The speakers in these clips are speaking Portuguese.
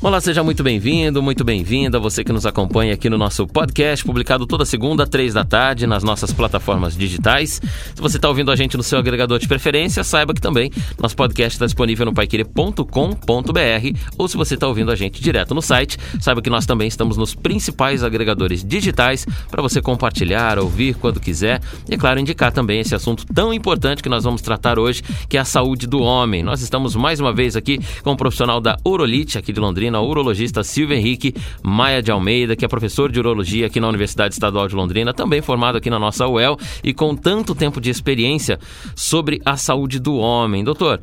Olá, seja muito bem-vindo, muito bem-vinda, você que nos acompanha aqui no nosso podcast, publicado toda segunda, três da tarde, nas nossas plataformas digitais. Se você está ouvindo a gente no seu agregador de preferência, saiba que também nosso podcast está disponível no paiqueire.com.br ou se você está ouvindo a gente direto no site, saiba que nós também estamos nos principais agregadores digitais para você compartilhar, ouvir quando quiser e, é claro, indicar também esse assunto tão importante que nós vamos tratar hoje, que é a saúde do homem. Nós estamos mais uma vez aqui com um profissional da Urolite, aqui de Londrina, Londrina, urologista Silvio Henrique Maia de Almeida, que é professor de urologia aqui na Universidade Estadual de Londrina, também formado aqui na nossa UEL e com tanto tempo de experiência sobre a saúde do homem. Doutor,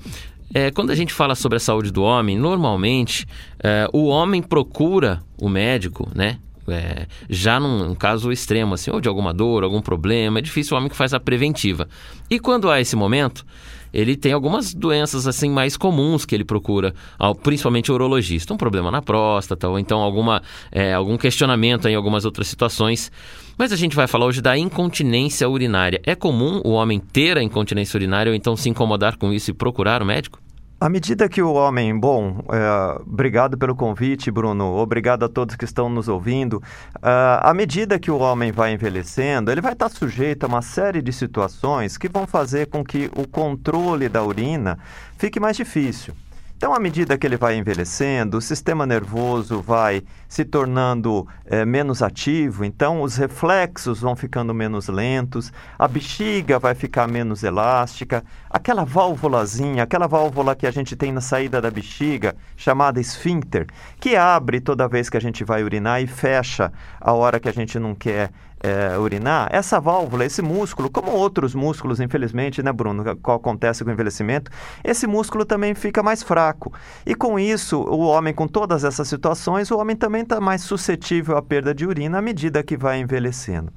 é, quando a gente fala sobre a saúde do homem, normalmente é, o homem procura o médico, né? É, já num, num, caso extremo, assim, ou de alguma dor, algum problema, é difícil o homem que faz a preventiva. E quando há esse momento, ele tem algumas doenças assim mais comuns que ele procura, principalmente o urologista, um problema na próstata ou então alguma, é, algum questionamento em algumas outras situações. Mas a gente vai falar hoje da incontinência urinária. É comum o homem ter a incontinência urinária ou então se incomodar com isso e procurar o médico? À medida que o homem, bom, é, obrigado pelo convite, Bruno, obrigado a todos que estão nos ouvindo. Uh, à medida que o homem vai envelhecendo, ele vai estar sujeito a uma série de situações que vão fazer com que o controle da urina fique mais difícil. Então, à medida que ele vai envelhecendo, o sistema nervoso vai se tornando é, menos ativo, então os reflexos vão ficando menos lentos, a bexiga vai ficar menos elástica, aquela válvulazinha, aquela válvula que a gente tem na saída da bexiga, chamada esfíncter, que abre toda vez que a gente vai urinar e fecha a hora que a gente não quer é, urinar, essa válvula, esse músculo, como outros músculos, infelizmente, né, Bruno, que acontece com o envelhecimento, esse músculo também fica mais fraco. E com isso, o homem, com todas essas situações, o homem também está mais suscetível à perda de urina à medida que vai envelhecendo.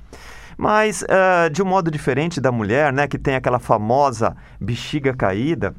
Mas, uh, de um modo diferente da mulher, né, que tem aquela famosa bexiga caída,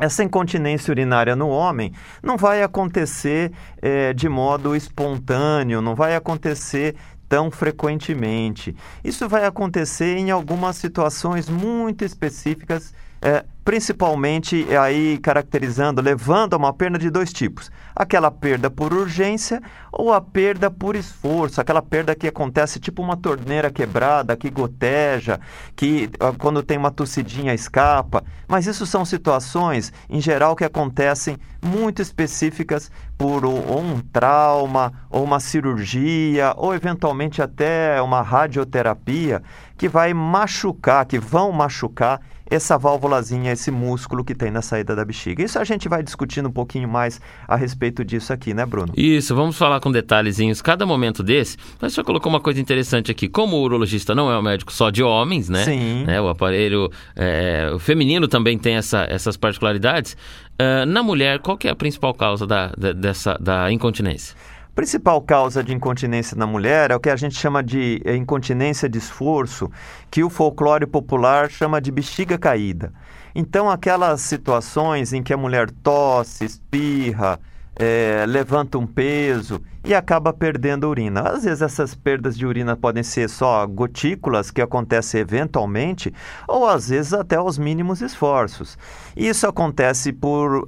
essa incontinência urinária no homem não vai acontecer é, de modo espontâneo, não vai acontecer tão frequentemente. Isso vai acontecer em algumas situações muito específicas é, principalmente aí caracterizando, levando a uma perda de dois tipos: aquela perda por urgência ou a perda por esforço, aquela perda que acontece tipo uma torneira quebrada, que goteja, que ah, quando tem uma tossidinha escapa. Mas isso são situações, em geral, que acontecem muito específicas por um trauma, ou uma cirurgia, ou eventualmente até uma radioterapia que vai machucar, que vão machucar essa válvulazinha, esse músculo que tem na saída da bexiga. Isso a gente vai discutindo um pouquinho mais a respeito disso aqui, né, Bruno? Isso, vamos falar com detalhezinhos cada momento desse. Mas você colocou uma coisa interessante aqui. Como o urologista não é um médico só de homens, né? Sim. Né? O aparelho é, o feminino também tem essa, essas particularidades. Uh, na mulher, qual que é a principal causa da, da, dessa, da incontinência? Principal causa de incontinência na mulher é o que a gente chama de eh, incontinência de esforço, que o folclore popular chama de bexiga caída. Então, aquelas situações em que a mulher tosse, espirra, é, levanta um peso e acaba perdendo a urina. Às vezes essas perdas de urina podem ser só gotículas que acontecem eventualmente, ou às vezes até aos mínimos esforços. Isso acontece por uh,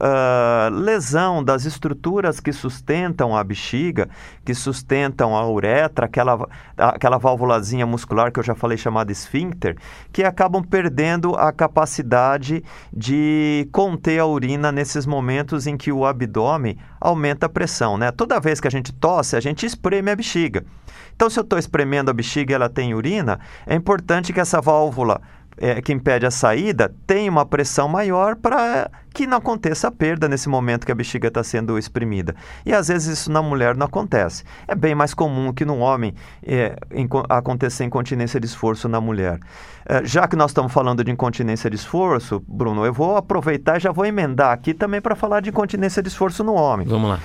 lesão das estruturas que sustentam a bexiga, que sustentam a uretra, aquela, aquela válvulazinha muscular que eu já falei chamada esfíncter, que acabam perdendo a capacidade de conter a urina nesses momentos em que o abdômen aumenta a pressão. Né? Toda vez que a gente tosse, a gente espreme a bexiga. Então, se eu estou espremendo a bexiga e ela tem urina, é importante que essa válvula é, que impede a saída tenha uma pressão maior para que não aconteça a perda nesse momento que a bexiga está sendo exprimida. E às vezes isso na mulher não acontece. É bem mais comum que no homem é, acontecer incontinência de esforço na mulher. É, já que nós estamos falando de incontinência de esforço, Bruno, eu vou aproveitar e já vou emendar aqui também para falar de incontinência de esforço no homem. Vamos lá.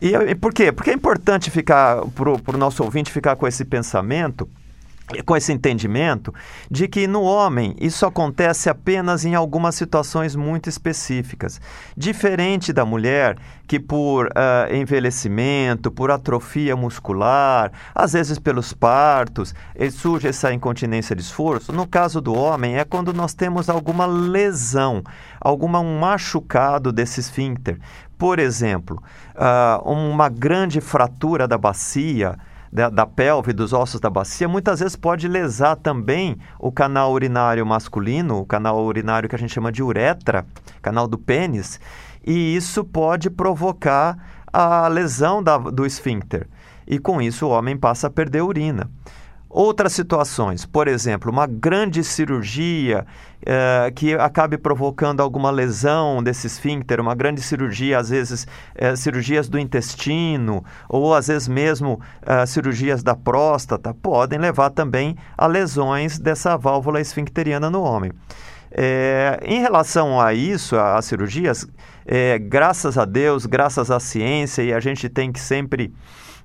E, e por quê? Porque é importante ficar, para o nosso ouvinte ficar com esse pensamento com esse entendimento de que no homem isso acontece apenas em algumas situações muito específicas, diferente da mulher que por uh, envelhecimento, por atrofia muscular, às vezes pelos partos, surge essa incontinência de esforço. No caso do homem é quando nós temos alguma lesão, alguma um machucado desse esfíncter. Por exemplo, uh, uma grande fratura da bacia da, da pelve, dos ossos da bacia, muitas vezes pode lesar também o canal urinário masculino, o canal urinário que a gente chama de uretra, canal do pênis, e isso pode provocar a lesão da, do esfíncter. E com isso o homem passa a perder urina. Outras situações, por exemplo, uma grande cirurgia eh, que acabe provocando alguma lesão desse esfíncter, uma grande cirurgia, às vezes eh, cirurgias do intestino, ou às vezes mesmo eh, cirurgias da próstata, podem levar também a lesões dessa válvula esfincteriana no homem. em relação a isso, às cirurgias, graças a Deus, graças à ciência, e a gente tem que sempre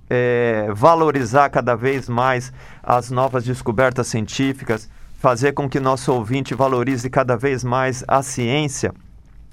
é, valorizar cada vez mais as novas descobertas científicas, fazer com que nosso ouvinte valorize cada vez mais a ciência.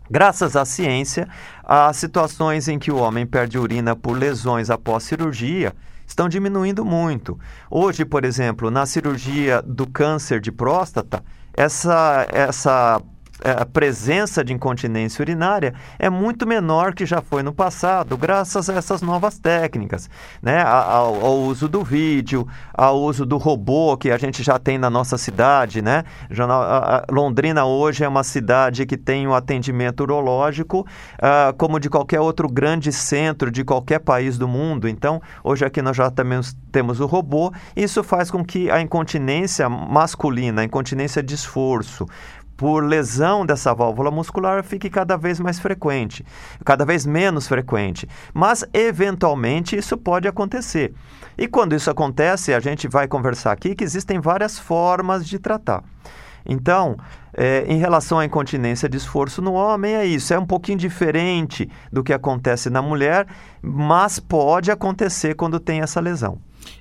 Graças à ciência, as situações em que o homem perde urina por lesões após cirurgia estão diminuindo muito. Hoje, por exemplo, na cirurgia do câncer de próstata, essa, essa a presença de incontinência urinária é muito menor que já foi no passado, graças a essas novas técnicas, né? ao, ao uso do vídeo, ao uso do robô que a gente já tem na nossa cidade. Né? Londrina hoje é uma cidade que tem um atendimento urológico uh, como de qualquer outro grande centro de qualquer país do mundo. Então, hoje aqui nós já também temos o robô. Isso faz com que a incontinência masculina, a incontinência de esforço, por lesão dessa válvula muscular fique cada vez mais frequente, cada vez menos frequente. Mas, eventualmente, isso pode acontecer. E quando isso acontece, a gente vai conversar aqui que existem várias formas de tratar. Então, é, em relação à incontinência de esforço no homem, é isso. É um pouquinho diferente do que acontece na mulher, mas pode acontecer quando tem essa lesão.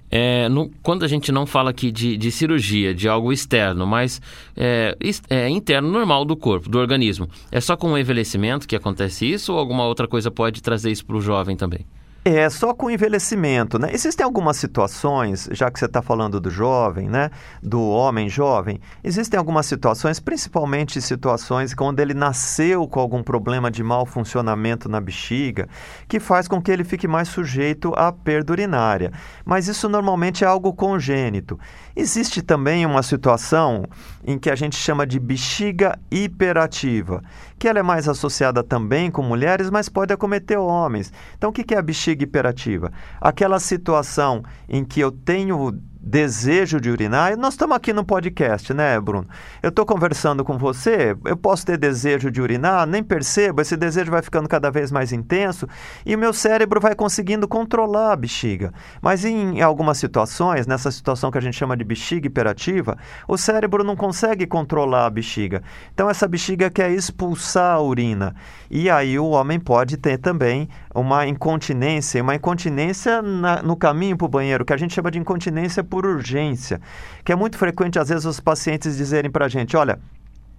É, no, quando a gente não fala aqui de, de cirurgia, de algo externo, mas é, é, interno, normal do corpo, do organismo, é só com o envelhecimento que acontece isso ou alguma outra coisa pode trazer isso para o jovem também? É, só com envelhecimento, né? Existem algumas situações, já que você está falando do jovem, né? Do homem jovem, existem algumas situações, principalmente situações quando ele nasceu com algum problema de mau funcionamento na bexiga, que faz com que ele fique mais sujeito à perda urinária. Mas isso normalmente é algo congênito. Existe também uma situação em que a gente chama de bexiga hiperativa, que ela é mais associada também com mulheres, mas pode acometer homens. Então, o que é a bexiga hiperativa? Aquela situação em que eu tenho desejo de urinar. Nós estamos aqui no podcast, né, Bruno? Eu estou conversando com você, eu posso ter desejo de urinar, nem percebo, esse desejo vai ficando cada vez mais intenso e o meu cérebro vai conseguindo controlar a bexiga. Mas em algumas situações, nessa situação que a gente chama de bexiga hiperativa, o cérebro não consegue controlar a bexiga. Então essa bexiga quer expulsar a urina. E aí o homem pode ter também uma incontinência, uma incontinência na, no caminho para o banheiro, que a gente chama de incontinência por urgência, que é muito frequente às vezes os pacientes dizerem para a gente, olha,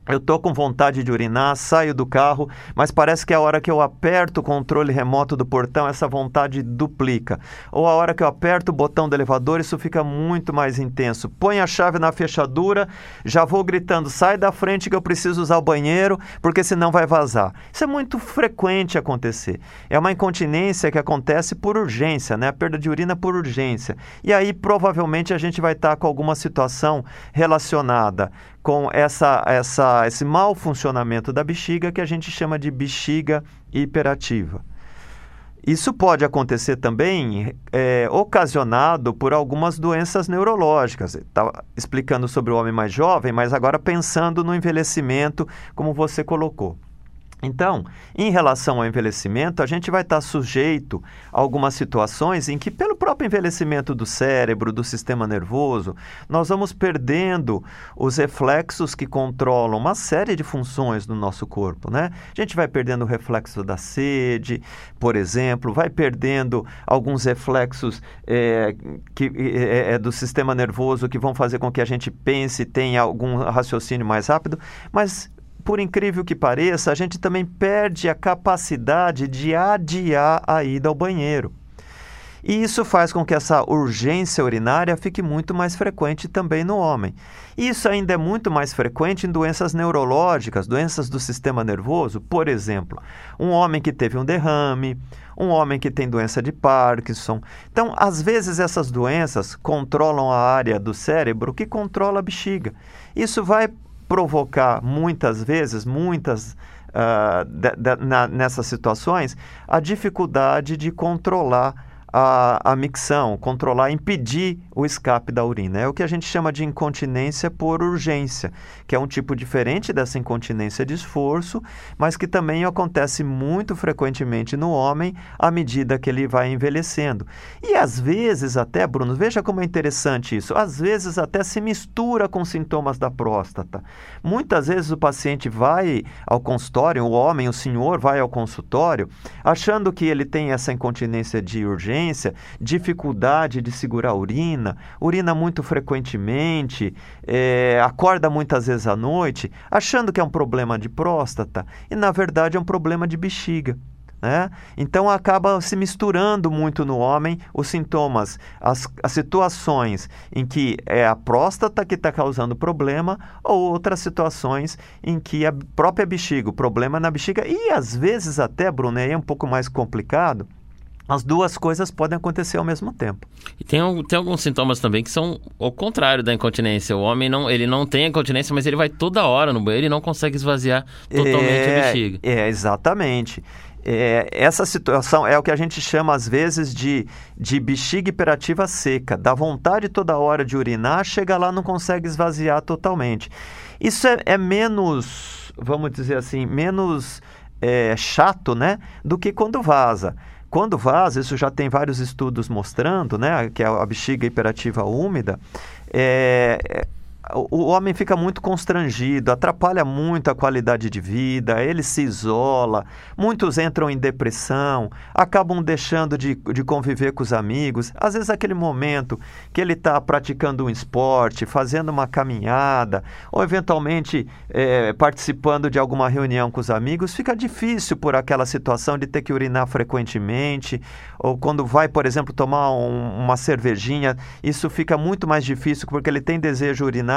eu estou com vontade de urinar, saio do carro, mas parece que a hora que eu aperto o controle remoto do portão, essa vontade duplica. Ou a hora que eu aperto o botão do elevador, isso fica muito mais intenso. Põe a chave na fechadura, já vou gritando: sai da frente que eu preciso usar o banheiro, porque senão vai vazar. Isso é muito frequente acontecer. É uma incontinência que acontece por urgência, né? A perda de urina por urgência. E aí provavelmente a gente vai estar com alguma situação relacionada com essa, essa, esse mau funcionamento da bexiga que a gente chama de bexiga hiperativa. Isso pode acontecer também é, ocasionado por algumas doenças neurológicas. Estava explicando sobre o homem mais jovem, mas agora pensando no envelhecimento, como você colocou. Então, em relação ao envelhecimento, a gente vai estar sujeito a algumas situações em que, pelo próprio envelhecimento do cérebro, do sistema nervoso, nós vamos perdendo os reflexos que controlam uma série de funções no nosso corpo, né? A gente vai perdendo o reflexo da sede, por exemplo, vai perdendo alguns reflexos é, que, é, é, do sistema nervoso que vão fazer com que a gente pense, tenha algum raciocínio mais rápido, mas por incrível que pareça, a gente também perde a capacidade de adiar a ida ao banheiro. E isso faz com que essa urgência urinária fique muito mais frequente também no homem. Isso ainda é muito mais frequente em doenças neurológicas, doenças do sistema nervoso. Por exemplo, um homem que teve um derrame, um homem que tem doença de Parkinson. Então, às vezes, essas doenças controlam a área do cérebro que controla a bexiga. Isso vai provocar muitas vezes, muitas uh, de, de, na, nessas situações, a dificuldade de controlar a, a micção, controlar, impedir o escape da urina. É o que a gente chama de incontinência por urgência, que é um tipo diferente dessa incontinência de esforço, mas que também acontece muito frequentemente no homem à medida que ele vai envelhecendo. E às vezes até, Bruno, veja como é interessante isso, às vezes até se mistura com sintomas da próstata. Muitas vezes o paciente vai ao consultório, o homem, o senhor, vai ao consultório, achando que ele tem essa incontinência de urgência dificuldade de segurar a urina, urina muito frequentemente, é, acorda muitas vezes à noite, achando que é um problema de próstata e na verdade é um problema de bexiga. Né? Então acaba se misturando muito no homem os sintomas, as, as situações em que é a próstata que está causando problema ou outras situações em que a própria bexiga, o problema na bexiga e às vezes até, Bruno, é um pouco mais complicado, as duas coisas podem acontecer ao mesmo tempo. E tem, tem alguns sintomas também que são o contrário da incontinência. O homem não, ele não tem incontinência, mas ele vai toda hora no banheiro e não consegue esvaziar totalmente é, a bexiga. É, exatamente. É, essa situação é o que a gente chama às vezes de, de bexiga hiperativa seca. Dá vontade toda hora de urinar, chega lá não consegue esvaziar totalmente. Isso é, é menos, vamos dizer assim, menos é, chato, né, do que quando vaza. Quando vaza, isso já tem vários estudos mostrando, né, que é a bexiga hiperativa úmida, é, o homem fica muito constrangido, atrapalha muito a qualidade de vida, ele se isola, muitos entram em depressão, acabam deixando de, de conviver com os amigos. Às vezes, aquele momento que ele está praticando um esporte, fazendo uma caminhada, ou eventualmente é, participando de alguma reunião com os amigos, fica difícil por aquela situação de ter que urinar frequentemente, ou quando vai, por exemplo, tomar um, uma cervejinha, isso fica muito mais difícil porque ele tem desejo urinar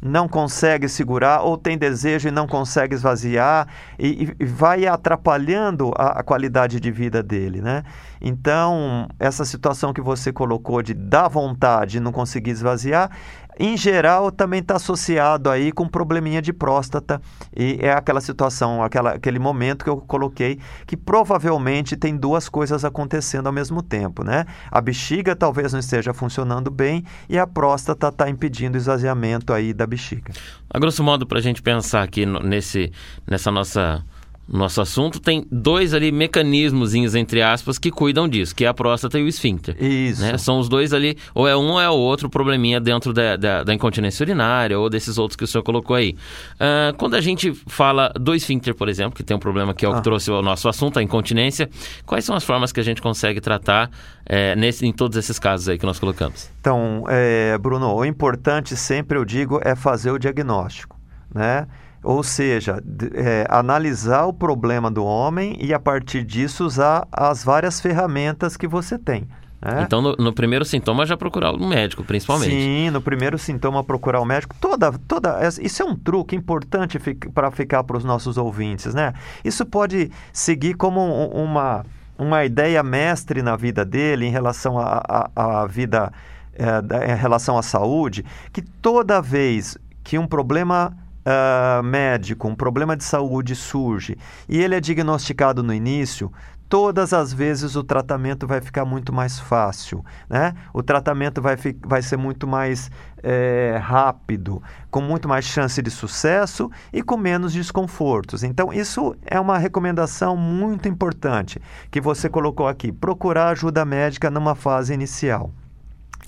não consegue segurar ou tem desejo e não consegue esvaziar e, e vai atrapalhando a, a, qualidade de vida dele, né? Então, essa situação que você colocou de dar vontade e não conseguir esvaziar em geral, também está associado aí com probleminha de próstata e é aquela situação, aquela, aquele momento que eu coloquei que provavelmente tem duas coisas acontecendo ao mesmo tempo, né? A bexiga talvez não esteja funcionando bem e a próstata está impedindo o esvaziamento aí da bexiga. A grosso modo, para a gente pensar aqui nesse, nessa nossa nosso assunto, tem dois ali mecanismos, entre aspas, que cuidam disso, que é a próstata e o esfíncter. Isso. Né? São os dois ali, ou é um ou é o outro probleminha dentro da, da, da, incontinência urinária ou desses outros que o senhor colocou aí. Uh, quando a gente fala do esfíncter, por exemplo, que tem um problema que é o que ah. trouxe o nosso assunto, a incontinência, quais são as formas que a gente consegue tratar é, nesse, em todos esses casos aí que nós colocamos? Então, é, Bruno, o importante sempre eu digo é fazer o diagnóstico, né? Ou seja, é, analisar o problema do homem e, a partir disso, usar as várias ferramentas que você tem. Né? Então, no, no, primeiro sintoma, já procurar um médico, principalmente. Sim, no primeiro sintoma, procurar o um médico. Toda, toda, isso é um truque importante para ficar para os nossos ouvintes, né? Isso pode seguir como uma, uma ideia mestre na vida dele em relação à vida, é, em relação à saúde, que toda vez que um problema uh, médico, um problema de saúde surge e ele é diagnosticado no início, todas as vezes o tratamento vai ficar muito mais fácil, né? O tratamento vai, vai ser muito mais é, rápido, com muito mais chance de sucesso e com menos desconfortos. Então, isso é uma recomendação muito importante que você colocou aqui: procurar ajuda médica numa fase inicial.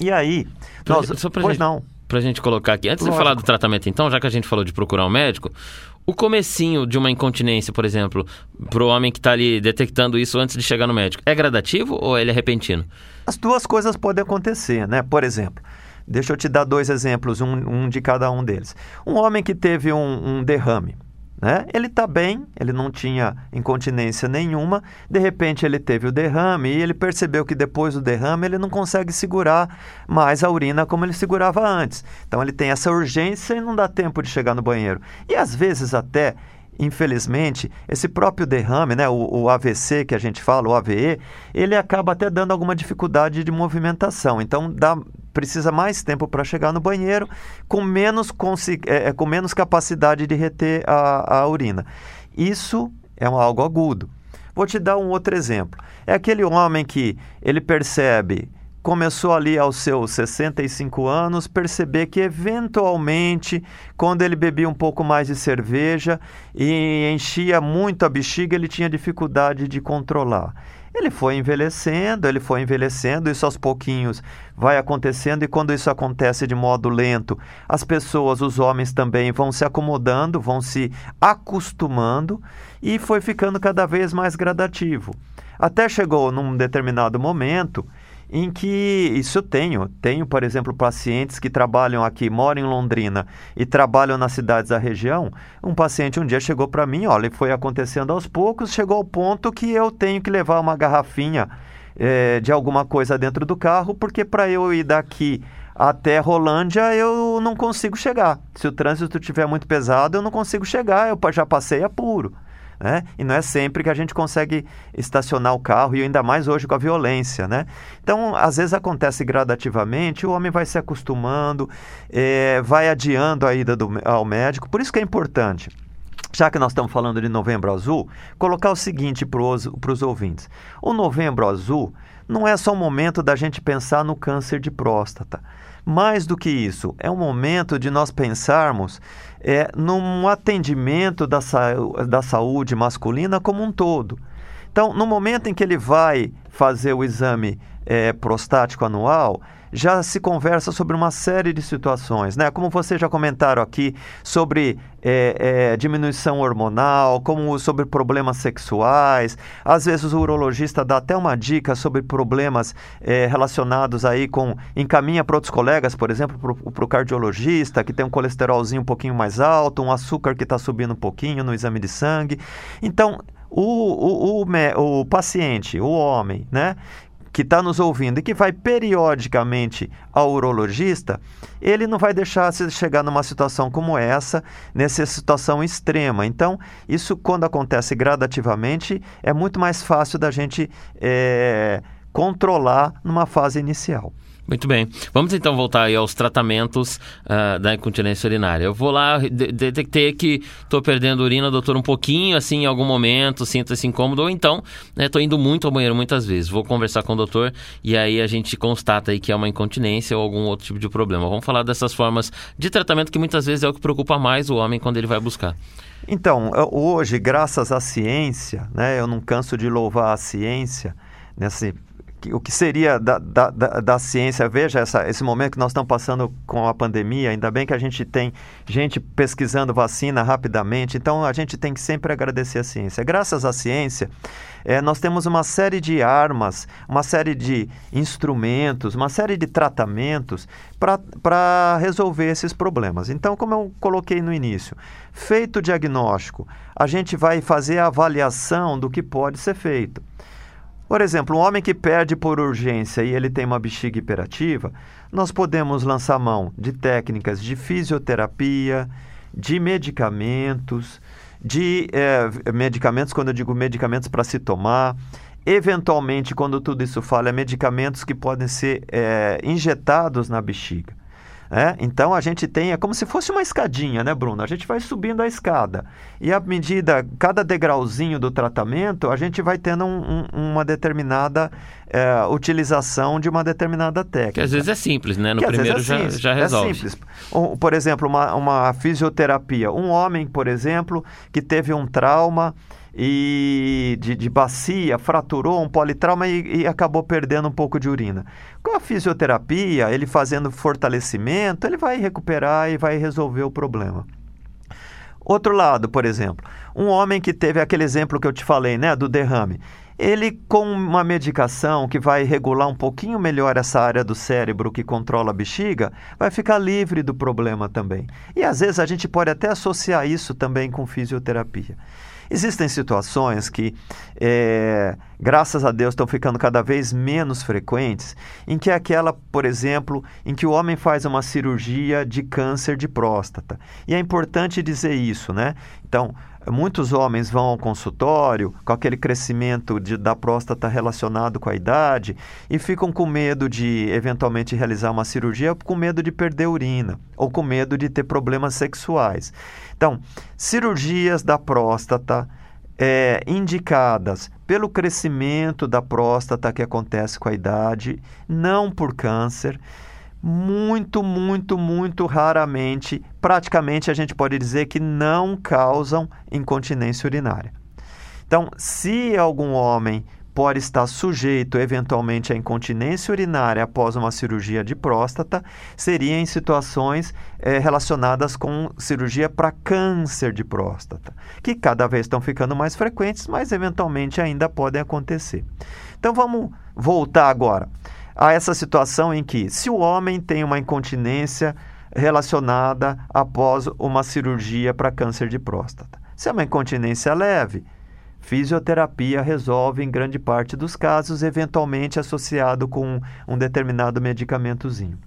E aí, nós, só pra pois gente, não. Pra gente colocar aqui, antes Lógico. de falar do tratamento então, já que a gente falou de procurar um médico, o comecinho de uma incontinência, por exemplo, pro homem que está ali detectando isso antes de chegar no médico, é gradativo ou ele é repentino? As duas coisas podem acontecer, né? Por exemplo, deixa eu te dar dois exemplos, um, um de cada um deles. Um homem que teve um, um derrame, né? Ele está bem, ele não tinha incontinência nenhuma, de repente ele teve o derrame e ele percebeu que depois do derrame ele não consegue segurar mais a urina como ele segurava antes. Então ele tem essa urgência e não dá tempo de chegar no banheiro. E às vezes até infelizmente, esse próprio derrame, né, o, o, AVC que a gente fala, o AVE, ele acaba até dando alguma dificuldade de movimentação. Então, dá, precisa mais tempo para chegar no banheiro, com menos, é, é, com menos capacidade de reter a, a urina. Isso é um, algo agudo. Vou te dar um outro exemplo. É aquele homem que ele percebe começou ali aos seus 65 anos perceber que eventualmente quando ele bebia um pouco mais de cerveja e enchia muito a bexiga, ele tinha dificuldade de controlar. Ele foi envelhecendo, ele foi envelhecendo, isso aos pouquinhos vai acontecendo, e quando isso acontece de modo lento, as pessoas, os homens também vão se acomodando, vão se acostumando, e foi ficando cada vez mais gradativo. Até chegou num determinado momento em que isso eu tenho. Tenho, por exemplo, pacientes que trabalham aqui, moram em Londrina e trabalham nas cidades da região. Um paciente um dia chegou para mim, olha, foi acontecendo aos poucos, chegou ao ponto que eu tenho que levar uma garrafinha é, de alguma coisa dentro do carro, porque para eu ir daqui até Rolândia eu não consigo chegar. Se o trânsito estiver muito pesado, eu não consigo chegar, eu já passei apuro. Né? E não é sempre que a gente consegue estacionar o carro, e ainda mais hoje com a violência. Né? Então, às vezes acontece gradativamente, o homem vai se acostumando, é, vai adiando a ida do, ao médico. Por isso que é importante já que nós estamos falando de Novembro Azul, colocar o seguinte para os ouvintes: o Novembro Azul não é só um momento da gente pensar no câncer de próstata. Mais do que isso, é um momento de nós pensarmos é, num atendimento da, sa da saúde masculina como um todo. Então, no momento em que ele vai fazer o exame é, prostático anual, já se conversa sobre uma série de situações, né? Como vocês já comentaram aqui sobre é, é, diminuição hormonal, como sobre problemas sexuais. Às vezes o urologista dá até uma dica sobre problemas é, relacionados aí com encaminha para outros colegas, por exemplo, para o cardiologista que tem um colesterolzinho um pouquinho mais alto, um açúcar que está subindo um pouquinho no exame de sangue. Então o, o, o, o paciente, o homem, né, que está nos ouvindo e que vai periodicamente ao urologista, ele não vai deixar se chegar numa situação como essa, nessa situação extrema. Então, isso quando acontece gradativamente, é muito mais fácil da gente é, controlar numa fase inicial. Muito bem. Vamos então voltar aí aos tratamentos uh, da incontinência urinária. Eu vou lá, detectei que estou perdendo urina, doutor, um pouquinho, assim, em algum momento, sinto esse incômodo, ou então, estou né, indo muito ao banheiro muitas vezes. Vou conversar com o doutor e aí a gente constata aí que é uma incontinência ou algum outro tipo de problema. Vamos falar dessas formas de tratamento que muitas vezes é o que preocupa mais o homem quando ele vai buscar. Então, hoje, graças à ciência, né, eu não canso de louvar a ciência, nesse o que seria da, da, da, da, ciência. Veja essa, esse momento que nós estamos passando com a pandemia, ainda bem que a gente tem gente pesquisando vacina rapidamente, então a gente tem que sempre agradecer a ciência. Graças à ciência, é, nós temos uma série de armas, uma série de instrumentos, uma série de tratamentos para resolver esses problemas. Então, como eu coloquei no início, feito o diagnóstico, a gente vai fazer a avaliação do que pode ser feito. Por exemplo, um homem que perde por urgência e ele tem uma bexiga hiperativa, nós podemos lançar mão de técnicas de fisioterapia, de medicamentos, de é, medicamentos, quando eu digo medicamentos para se tomar, eventualmente, quando tudo isso fala, é medicamentos que podem ser é, injetados na bexiga. É? Então a gente tem, é como se fosse uma escadinha, né, Bruno? A gente vai subindo a escada. E à medida, cada degrauzinho do tratamento, a gente vai tendo um, um, uma determinada é, utilização de uma determinada técnica. Que às vezes é simples, né? No que primeiro é já, simples, já resolve. É simples. Por exemplo, uma, uma fisioterapia. Um homem, por exemplo, que teve um trauma e de, de bacia, fraturou um politrauma e, e, acabou perdendo um pouco de urina. Com a fisioterapia, ele fazendo fortalecimento, ele vai recuperar e vai resolver o problema. Outro lado, por exemplo, um homem que teve aquele exemplo que eu te falei, né, do derrame. Ele, com uma medicação que vai regular um pouquinho melhor essa área do cérebro que controla a bexiga, vai ficar livre do problema também. E às vezes a gente pode até associar isso também com fisioterapia. Existem situações que, é, graças a Deus, estão ficando cada vez menos frequentes, em que é aquela, por exemplo, em que o homem faz uma cirurgia de câncer de próstata. E é importante dizer isso, né? Então, muitos homens vão ao consultório com aquele crescimento de, da próstata relacionado com a idade e ficam com medo de eventualmente realizar uma cirurgia, com medo de perder urina ou com medo de ter problemas sexuais. Então, cirurgias da próstata é, indicadas pelo crescimento da próstata que acontece com a idade, não por câncer, muito, muito, muito raramente, praticamente a gente pode dizer que não causam incontinência urinária. Então, se algum homem pode estar sujeito eventualmente à incontinência urinária após uma cirurgia de próstata, seria em situações é, relacionadas com cirurgia para câncer de próstata, que cada vez estão ficando mais frequentes, mas eventualmente ainda podem acontecer. Então vamos voltar agora a essa situação em que, se o homem tem uma incontinência relacionada após uma cirurgia para câncer de próstata, se é uma incontinência leve, Fisioterapia resolve em grande parte dos casos, eventualmente associado com um determinado medicamentozinho.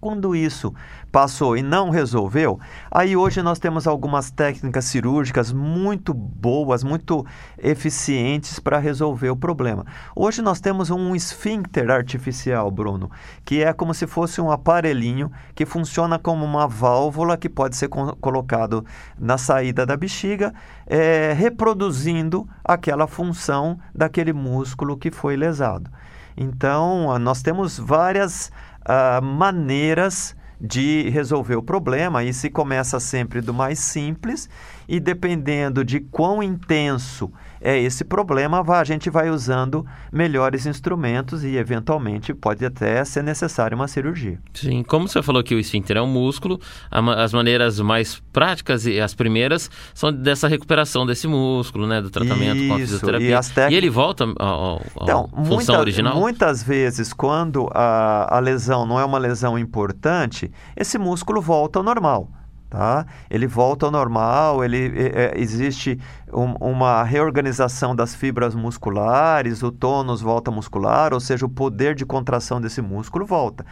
Quando isso passou e não resolveu, aí hoje nós temos algumas técnicas cirúrgicas muito boas, muito eficientes para resolver o problema. Hoje nós temos um esfíncter artificial, Bruno, que é como se fosse um aparelhinho que funciona como uma válvula que pode ser colocado na saída da bexiga, é, reproduzindo aquela função daquele músculo que foi lesado. Então, nós temos várias uh, maneiras de resolver o problema e se começa sempre do mais simples e dependendo de quão intenso é esse problema, a gente vai usando melhores instrumentos e, eventualmente, pode até ser necessária uma cirurgia. Sim, como você falou que o esfíncter é um músculo, as maneiras mais práticas e as primeiras são dessa recuperação desse músculo, né, do tratamento Isso, com a fisioterapia. E, tec... e ele volta à então, função muita, original? Muitas vezes, quando a, a lesão não é uma lesão importante, esse músculo volta ao normal. Tá? Ele volta ao normal, ele, é, existe um, uma reorganização das fibras musculares, o tônus volta muscular, ou seja, o poder de contração desse músculo volta.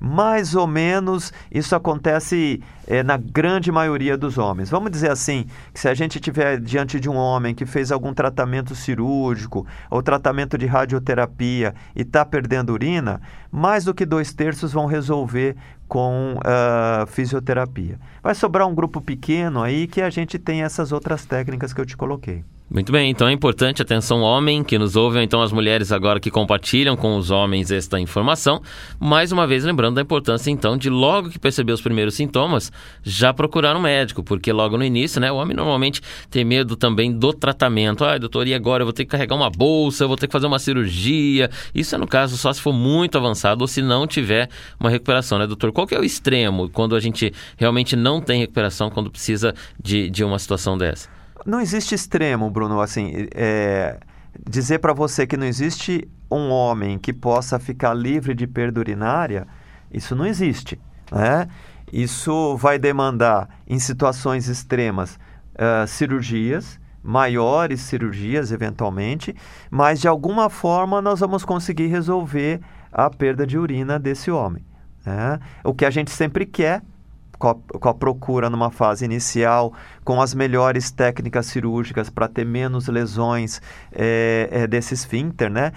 Mais ou menos isso acontece é, na grande maioria dos homens. Vamos dizer assim, que se a gente estiver diante de um homem que fez algum tratamento cirúrgico ou tratamento de radioterapia e está perdendo urina, mais do que dois terços vão resolver com uh, fisioterapia. Vai sobrar um grupo pequeno aí que a gente tem essas outras técnicas que eu te coloquei. Muito bem, então é importante, atenção homem que nos ouve, ou então as mulheres agora que compartilham com os homens esta informação. Mais uma vez lembrando da importância então de logo que perceber os primeiros sintomas, já procurar um médico, porque logo no início, né, o homem normalmente tem medo também do tratamento. Ah, doutor, e agora eu vou ter que carregar uma bolsa, eu vou ter que fazer uma cirurgia. Isso é no caso só se for muito avançado ou se não tiver uma recuperação, né, doutor? Qual que é o extremo quando a gente realmente não tem recuperação, quando precisa de, de uma situação dessa? Não existe extremo, Bruno. Assim, é, dizer para você que não existe um homem que possa ficar livre de perda urinária, isso não existe. Né? Isso vai demandar, em situações extremas, uh, cirurgias, maiores cirurgias, eventualmente, mas de alguma forma nós vamos conseguir resolver a perda de urina desse homem. Né? O que a gente sempre quer com a, com a, procura numa fase inicial, com as melhores técnicas cirúrgicas para ter menos lesões é, é, desse esfíncter, né?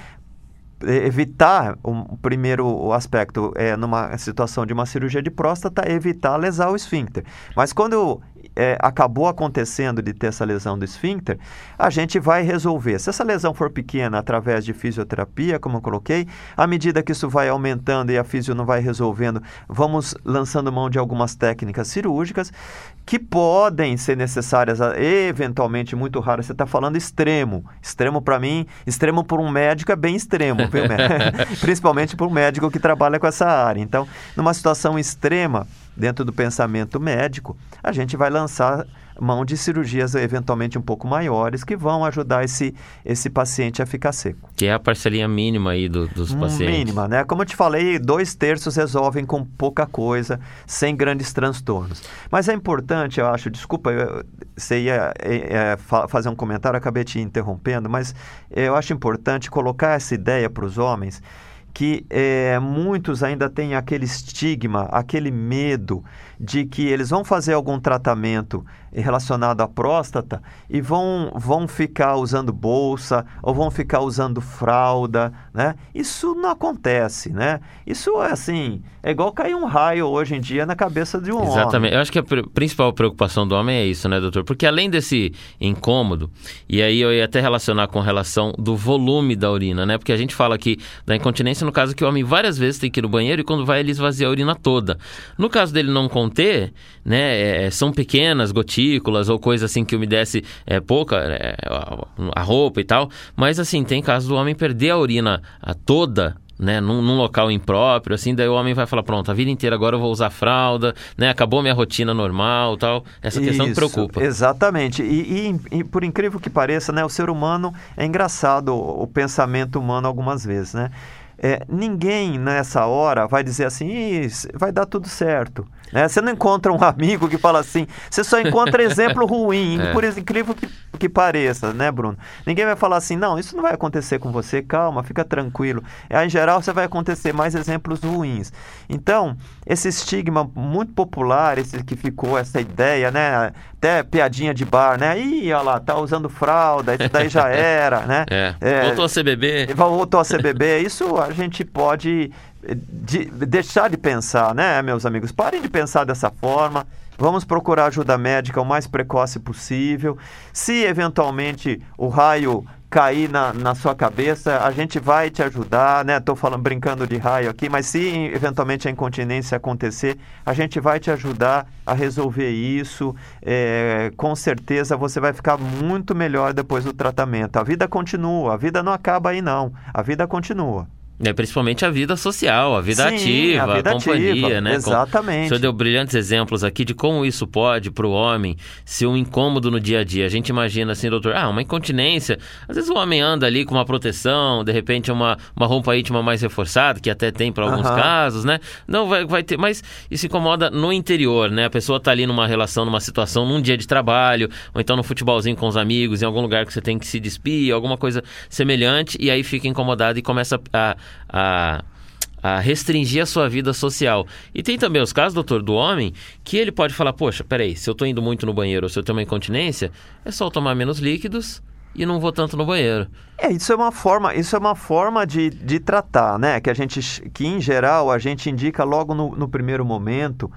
evitar o primeiro aspecto é numa situação de uma cirurgia de próstata evitar lesar o esfíncter mas quando é, acabou acontecendo de ter essa lesão do esfíncter, a gente vai resolver. Se essa lesão for pequena através de fisioterapia, como eu coloquei, à medida que isso vai aumentando e a fisio não vai resolvendo, vamos lançando mão de algumas técnicas cirúrgicas que podem ser necessárias, eventualmente, muito raro. Você está falando extremo. Extremo para mim, extremo por um médico é bem extremo, viu? principalmente por um médico que trabalha com essa área. Então, numa situação extrema, dentro do pensamento médico, a gente vai lançar mão de cirurgias eventualmente um pouco maiores que vão ajudar esse, esse paciente a ficar seco. Que é a parcelinha mínima aí do, dos pacientes. Mínima, né? Como eu te falei, dois terços resolvem com pouca coisa, sem grandes transtornos. Mas é importante, eu acho, desculpa, eu, você ia é, é, fazer um comentário, acabei te interrompendo, mas eu acho importante colocar essa ideia para os homens que é, muitos ainda têm aquele estigma, aquele medo de que eles vão fazer algum tratamento relacionado à próstata e vão, vão ficar usando bolsa ou vão ficar usando fralda, né? Isso não acontece, né? Isso é assim, é igual cair um raio hoje em dia na cabeça de um Exatamente. homem. Exatamente. Eu acho que a principal preocupação do homem é isso, né, doutor? Porque além desse incômodo, e aí eu ia até relacionar com relação do volume da urina, né? Porque a gente fala aqui da incontinência no caso que o homem várias vezes tem que ir no banheiro e quando vai ele esvazia a urina toda. No caso dele não conter, né, é, é são pequenas gotículas ou coisa assim que umedece é, pouca é, a roupa e tal, mas assim, tem casos do homem perder a urina a toda né, num, num, local impróprio, assim, daí o homem vai falar, pronto, a vida inteira agora eu vou usar fralda, né, acabou minha rotina normal, tal. Essa questão Isso, preocupa. Exatamente. E, e, e, por incrível que pareça, né, o ser humano é engraçado o, o pensamento humano algumas vezes, né? É, ninguém nessa hora vai dizer assim, vai dar tudo certo. Né? Você não encontra um amigo que fala assim, você só encontra exemplo ruim, é. por incrível que, que pareça, né, Bruno? Ninguém vai falar assim, não, isso não vai acontecer com você, calma, fica tranquilo. É, em geral, você vai acontecer mais exemplos ruins. Então, esse estigma muito popular, esse que ficou, essa ideia, né? Até piadinha de bar, né? Ih, olha lá, tá usando fralda, isso daí já era, né? É. é voltou a CBB. Voltou a CBB. Isso a gente pode de, deixar de pensar, né, meus amigos? Parem de pensar dessa forma. Vamos procurar ajuda médica o mais precoce possível. Se eventualmente o raio cair na, na sua cabeça, a gente vai te ajudar, né? Estou falando brincando de raio aqui, mas se eventualmente a incontinência acontecer, a gente vai te ajudar a resolver isso. É, com certeza você vai ficar muito melhor depois do tratamento. A vida continua, a vida não acaba aí não, a vida continua. É, principalmente a vida social, a vida Sim, ativa, a, vida a companhia, ativa, né? Exatamente. O senhor deu brilhantes exemplos aqui de como isso pode, para o homem, ser um incômodo no dia a dia. A gente imagina assim, doutor, ah, uma incontinência. Às vezes o homem anda ali com uma proteção, de repente uma, uma roupa íntima mais reforçada, que até tem para alguns casos, né? Não vai, vai ter, mas isso incomoda no interior, né? A pessoa está ali numa relação, numa situação, num dia de trabalho, ou então no futebolzinho com os amigos, em algum lugar que você tem que se despir, alguma coisa semelhante, e aí fica incomodado e começa a a, a restringir a sua vida social. E tem também os casos, doutor, do homem, que ele pode falar, poxa, peraí, se eu estou indo muito no banheiro ou se eu tenho uma incontinência, é só eu tomar menos líquidos e não vou tanto no banheiro. É, isso é uma forma, isso é uma forma de, de tratar, né? Que a gente, que em geral a gente indica logo no, no primeiro momento,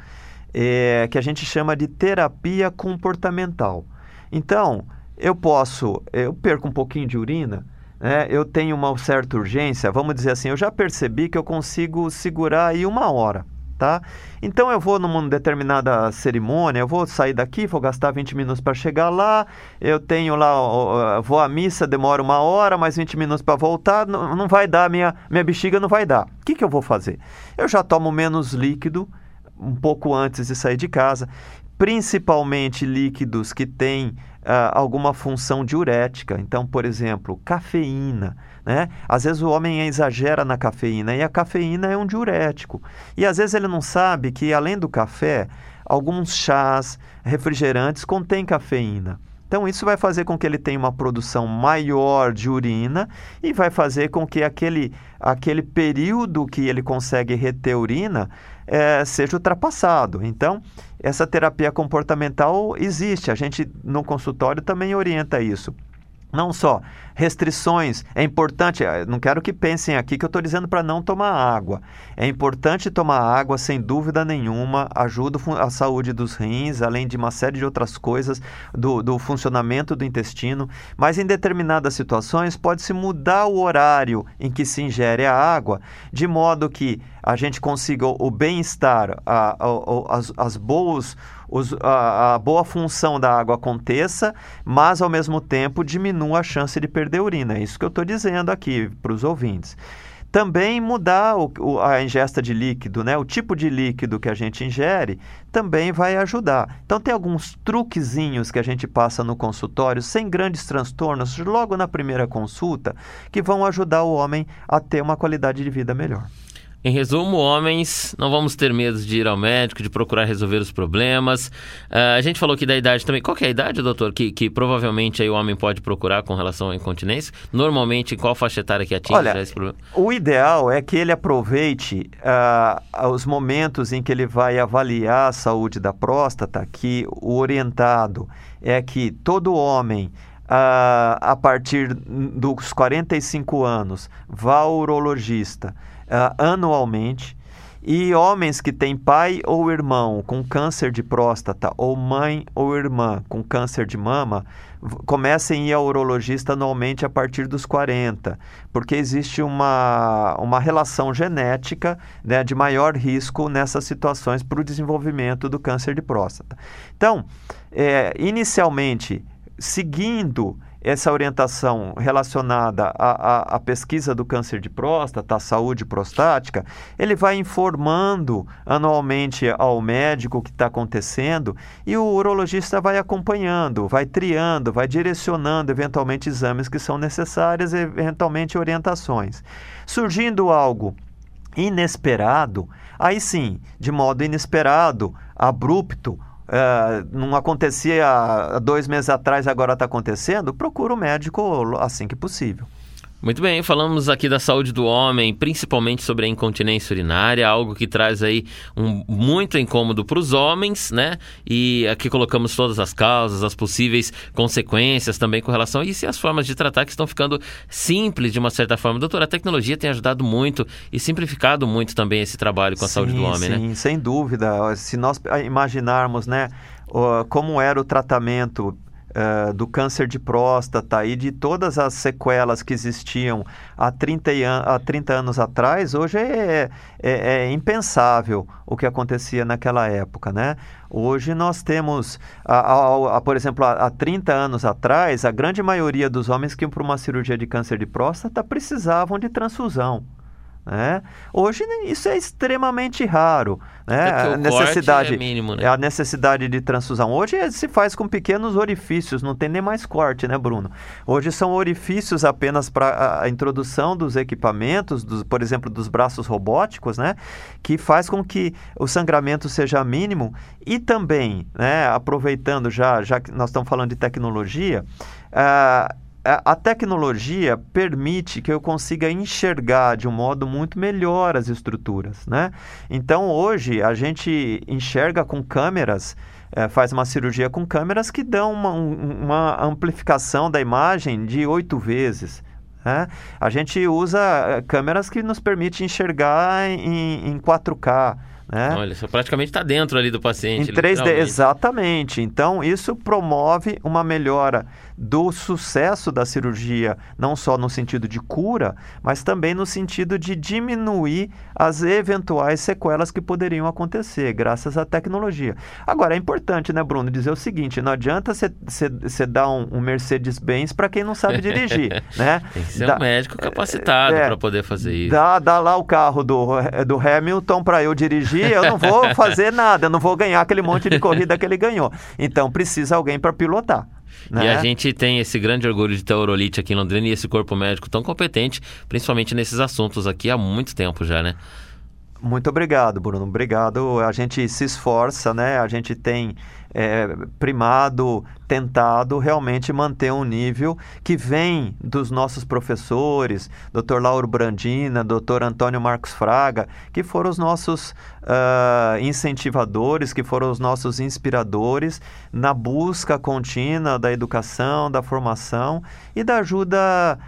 é, que a gente chama de terapia comportamental. Então, eu posso, eu perco um pouquinho de urina, né, eu tenho uma certa urgência, vamos dizer assim, eu já percebi que eu consigo segurar aí uma hora, tá? Então eu vou numa determinada cerimônia, eu vou sair daqui, vou gastar 20 minutos para chegar lá, eu tenho lá, vou à missa, demora uma hora, mais 20 minutos para voltar, não, não vai dar, minha, minha bexiga não vai dar. O que, que eu vou fazer? Eu já tomo menos líquido um pouco antes de sair de casa, principalmente líquidos que têm alguma função diurética. Então, por exemplo, cafeína. Né? Às vezes o homem exagera na cafeína e a cafeína é um diurético. E às vezes ele não sabe que, além do café, alguns chás, refrigerantes contêm cafeína. Então, isso vai fazer com que ele tenha uma produção maior de urina e vai fazer com que aquele, aquele período que ele consegue reter urina é, seja ultrapassado. Então, essa terapia comportamental existe. A gente, no consultório, também orienta isso. Não só restrições, é importante, eh, não quero que pensem aqui que eu estou dizendo para não tomar água. É importante tomar água, sem dúvida nenhuma, ajuda a saúde dos rins, além de uma série de outras coisas, do, do funcionamento do intestino, mas em determinadas situações pode-se mudar o horário em que se ingere a água, de modo que a gente consiga o bem-estar, as, as boas os, a, a, boa função da água aconteça, mas ao mesmo tempo diminua a chance de perder urina. É isso que eu estou dizendo aqui para os ouvintes. Também mudar o, o, a ingesta de líquido, né? o tipo de líquido que a gente ingere, também vai ajudar. Então, tem alguns truquezinhos que a gente passa no consultório, sem grandes transtornos, logo na primeira consulta, que vão ajudar o homem a ter uma qualidade de vida melhor. Em resumo, homens, não vamos ter medo de ir ao médico, de procurar resolver os problemas. Uh, a gente falou aqui da idade também. Qual é a idade, doutor, que, que provavelmente aí o homem pode procurar com relação à incontinência? Normalmente, em qual faixa etária que atinge Olha, esse problema? O ideal é que ele aproveite uh, os momentos em que ele vai avaliar a saúde da próstata, que o orientado é que todo homem Uh, a partir dos 45 anos, vá ao urologista uh, anualmente. E homens que têm pai ou irmão com câncer de próstata, ou mãe ou irmã com câncer de mama, comecem a ir ao urologista anualmente a partir dos 40, porque existe uma, uma relação genética né, de maior risco nessas situações para o desenvolvimento do câncer de próstata. Então, é, inicialmente, seguindo essa orientação relacionada à, à, à, pesquisa do câncer de próstata, à saúde prostática, ele vai informando anualmente ao médico o que está acontecendo e o urologista vai acompanhando, vai triando, vai direcionando eventualmente exames que são necessários, eventualmente orientações. Surgindo algo inesperado, aí sim, de modo inesperado, abrupto, Uh, não acontecia dois meses atrás, agora está acontecendo, procura o médico assim que possível. Muito bem, falamos aqui da saúde do homem, principalmente sobre a incontinência urinária, algo que traz aí um muito incômodo para os homens, né? E aqui colocamos todas as causas, as possíveis consequências também com relação a isso e as formas de tratar que estão ficando simples de uma certa forma. Doutora, a tecnologia tem ajudado muito e simplificado muito também esse trabalho com a sim, saúde do homem, sim, né? Sim, sem dúvida. Se nós imaginarmos, né, como era o tratamento do câncer de próstata e de todas as sequelas que existiam há 30, an há 30 anos atrás, hoje é, é, é, impensável o que acontecia naquela época, né? Hoje nós temos, a, a, a, por exemplo, há 30 anos atrás, a grande maioria dos homens que iam para uma cirurgia de câncer de próstata precisavam de transfusão. Né? Hoje isso é extremamente raro. Né? A necessidade, é mínimo, né? a necessidade de transfusão. Hoje se faz com pequenos orifícios, não tem nem mais corte, né, Bruno? Hoje são orifícios apenas para a introdução dos equipamentos, dos, por exemplo, dos braços robóticos, né? Que faz com que o sangramento seja mínimo e também, né, aproveitando já, já que nós estamos falando de tecnologia, uh, a tecnologia permite que eu consiga enxergar de um modo muito melhor as estruturas, né? Então hoje a gente enxerga com câmeras, é, faz uma cirurgia com câmeras que dão uma, uma amplificação da imagem de oito vezes. Né? A gente usa é, câmeras que nos permitem enxergar em, em 4K. Né? Olha, você praticamente está dentro ali do paciente. Em 3D, exatamente. Então, isso promove uma melhora do sucesso da cirurgia, não só no sentido de cura, mas também no sentido de diminuir as eventuais sequelas que poderiam acontecer, graças à tecnologia. Agora, é importante, né, Bruno, dizer o seguinte: não adianta você dar um, um Mercedes-Benz para quem não sabe dirigir. né? Tem que ser dá, um médico capacitado é, para poder fazer isso. Dá, dá lá o carro do, do Hamilton para eu dirigir, eu não vou fazer nada, eu não vou ganhar aquele monte de corrida que ele ganhou. Então, precisa alguém para pilotar. Né? E a gente tem esse grande orgulho de ter a Orolite aqui em Londrina e esse corpo médico tão competente, principalmente nesses assuntos aqui há muito tempo já, né? Muito obrigado, Bruno. Obrigado. A gente se esforça, né? A gente tem é, primado tentado realmente manter um nível que vem dos nossos professores, Dr. Lauro Brandina, Dr. Antônio Marcos Fraga, que foram os nossos uh, incentivadores, que foram os nossos inspiradores na busca contínua da educação, da formação e da ajuda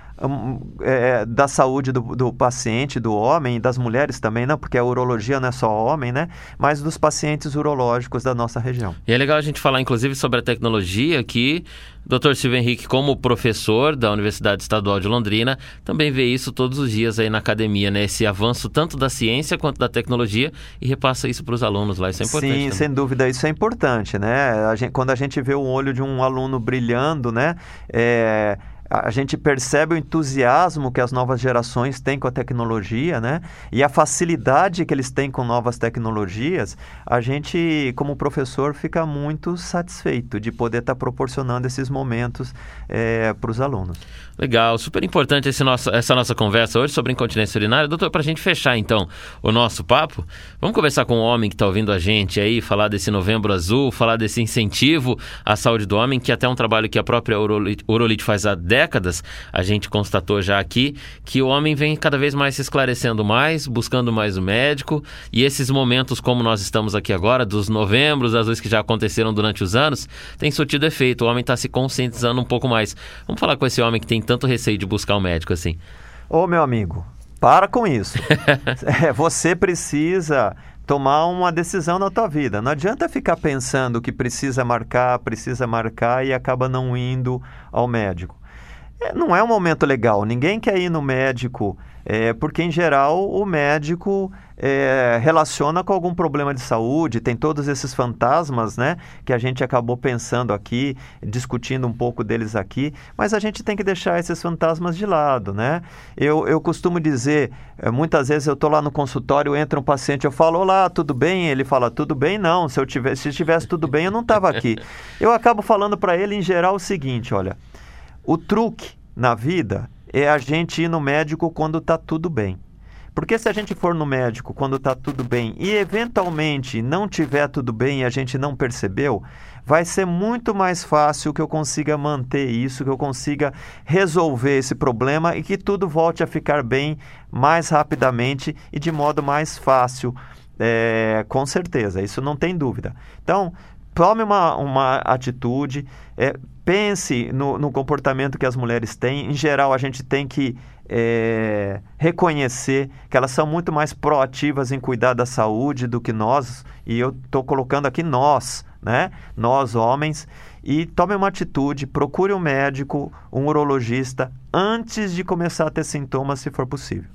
é, da saúde do, do, paciente, do homem, das mulheres também, não, porque a urologia não é só homem, né? Mas dos pacientes urológicos da nossa região. E é legal a gente falar, inclusive, sobre a tecnologia que Dr. Silvio Henrique, como professor da Universidade Estadual de Londrina, também vê isso todos os dias aí na academia, né? Esse avanço tanto da ciência quanto da tecnologia e repassa isso para os alunos lá. Isso é importante. Sim, também. sem dúvida, isso é importante, né? A gente, quando a gente vê o olho de um aluno brilhando, né? É a gente percebe o entusiasmo que as novas gerações têm com a tecnologia, né? E a facilidade que eles têm com novas tecnologias, a gente, como professor, fica muito satisfeito de poder estar proporcionando esses momentos é, para os alunos. Legal, super importante nosso, essa nossa conversa hoje sobre incontinência urinária. Doutor, para a gente fechar então o nosso papo, vamos conversar com o homem que está ouvindo a gente aí, falar desse novembro azul, falar desse incentivo à saúde do homem, que até é um trabalho que a própria Urolite, Urolite faz há décadas, a gente constatou já aqui, que o homem vem cada vez mais se esclarecendo mais, buscando mais o médico, e esses momentos como nós estamos aqui agora, dos novembros azuis que já aconteceram durante os anos, tem surtido efeito, o homem está se conscientizando um pouco mais. Vamos falar com esse homem que tem tanto receio de buscar o um médico assim? Ô, meu amigo, para com isso. é, você precisa tomar uma decisão na tua vida. Não adianta ficar pensando que precisa marcar, precisa marcar e acaba não indo ao médico. É, não é um momento legal. Ninguém quer ir no médico, é, porque em geral o médico é, relaciona com algum problema de saúde, tem todos esses fantasmas, né? Que a gente acabou pensando aqui, discutindo um pouco deles aqui, mas a gente tem que deixar esses fantasmas de lado, né? Eu, eu costumo dizer, é, muitas vezes eu estou lá no consultório, entra um paciente, eu falo, olá, tudo bem? Ele fala, tudo bem? Não, se eu tivesse, se tivesse tudo bem, eu não estava aqui. Eu acabo falando para ele, em geral, o seguinte, olha, o truque na vida é a gente ir no médico quando está tudo bem. Porque se a gente for no médico quando está tudo bem e eventualmente não tiver tudo bem e a gente não percebeu, vai ser muito mais fácil que eu consiga manter isso, que eu consiga resolver esse problema e que tudo volte a ficar bem mais rapidamente e de modo mais fácil. É, com certeza, isso não tem dúvida. Então, tome uma, uma atitude, é, pense no, no, comportamento que as mulheres têm. Em geral, a gente tem que é, reconhecer que elas são muito mais proativas em cuidar da saúde do que nós, e eu estou colocando aqui nós, né? Nós, homens, e tome uma atitude, procure um médico, um urologista, antes de começar a ter sintomas, se for possível.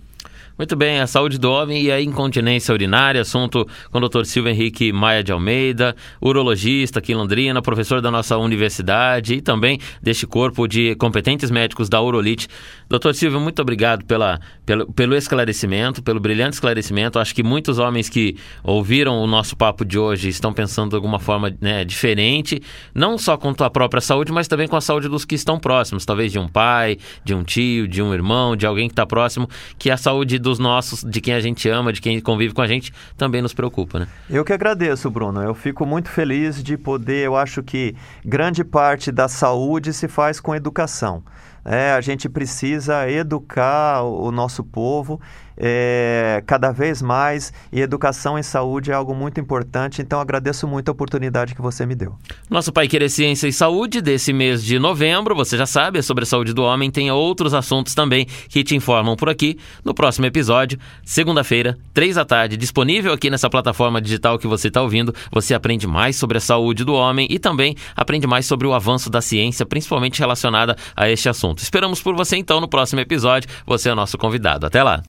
Muito bem, a saúde do homem e a incontinência urinária, assunto com o Dr. Silvio Henrique Maia de Almeida, urologista aqui em Londrina, professor da nossa universidade e também deste corpo de competentes médicos da Urolite. Doutor Silvio, muito obrigado pela, pelo, pelo esclarecimento, pelo brilhante esclarecimento. Acho que muitos homens que ouviram o nosso papo de hoje estão pensando de alguma forma né, diferente, não só com a própria saúde, mas também com a saúde dos que estão próximos, talvez de um pai, de um tio, de um irmão, de alguém que está próximo, que a saúde dos nossos, de quem a gente ama, de quem convive com a gente, também nos preocupa, né? Eu que agradeço, Bruno. Eu fico muito feliz de poder, eu acho que grande parte da saúde se faz com educação. É, a gente precisa educar o nosso povo é, cada vez mais e educação em saúde é algo muito importante. Então agradeço muito a oportunidade que você me deu. Nosso Pai Querer Ciência e Saúde desse mês de novembro, você já sabe, é sobre a saúde do homem. Tem outros assuntos também que te informam por aqui no próximo episódio, segunda-feira, três da tarde, disponível aqui nessa plataforma digital que você está ouvindo. Você aprende mais sobre a saúde do homem e também aprende mais sobre o avanço da ciência, principalmente relacionada a este assunto. Esperamos por você então no próximo episódio. Você é nosso convidado. Até lá.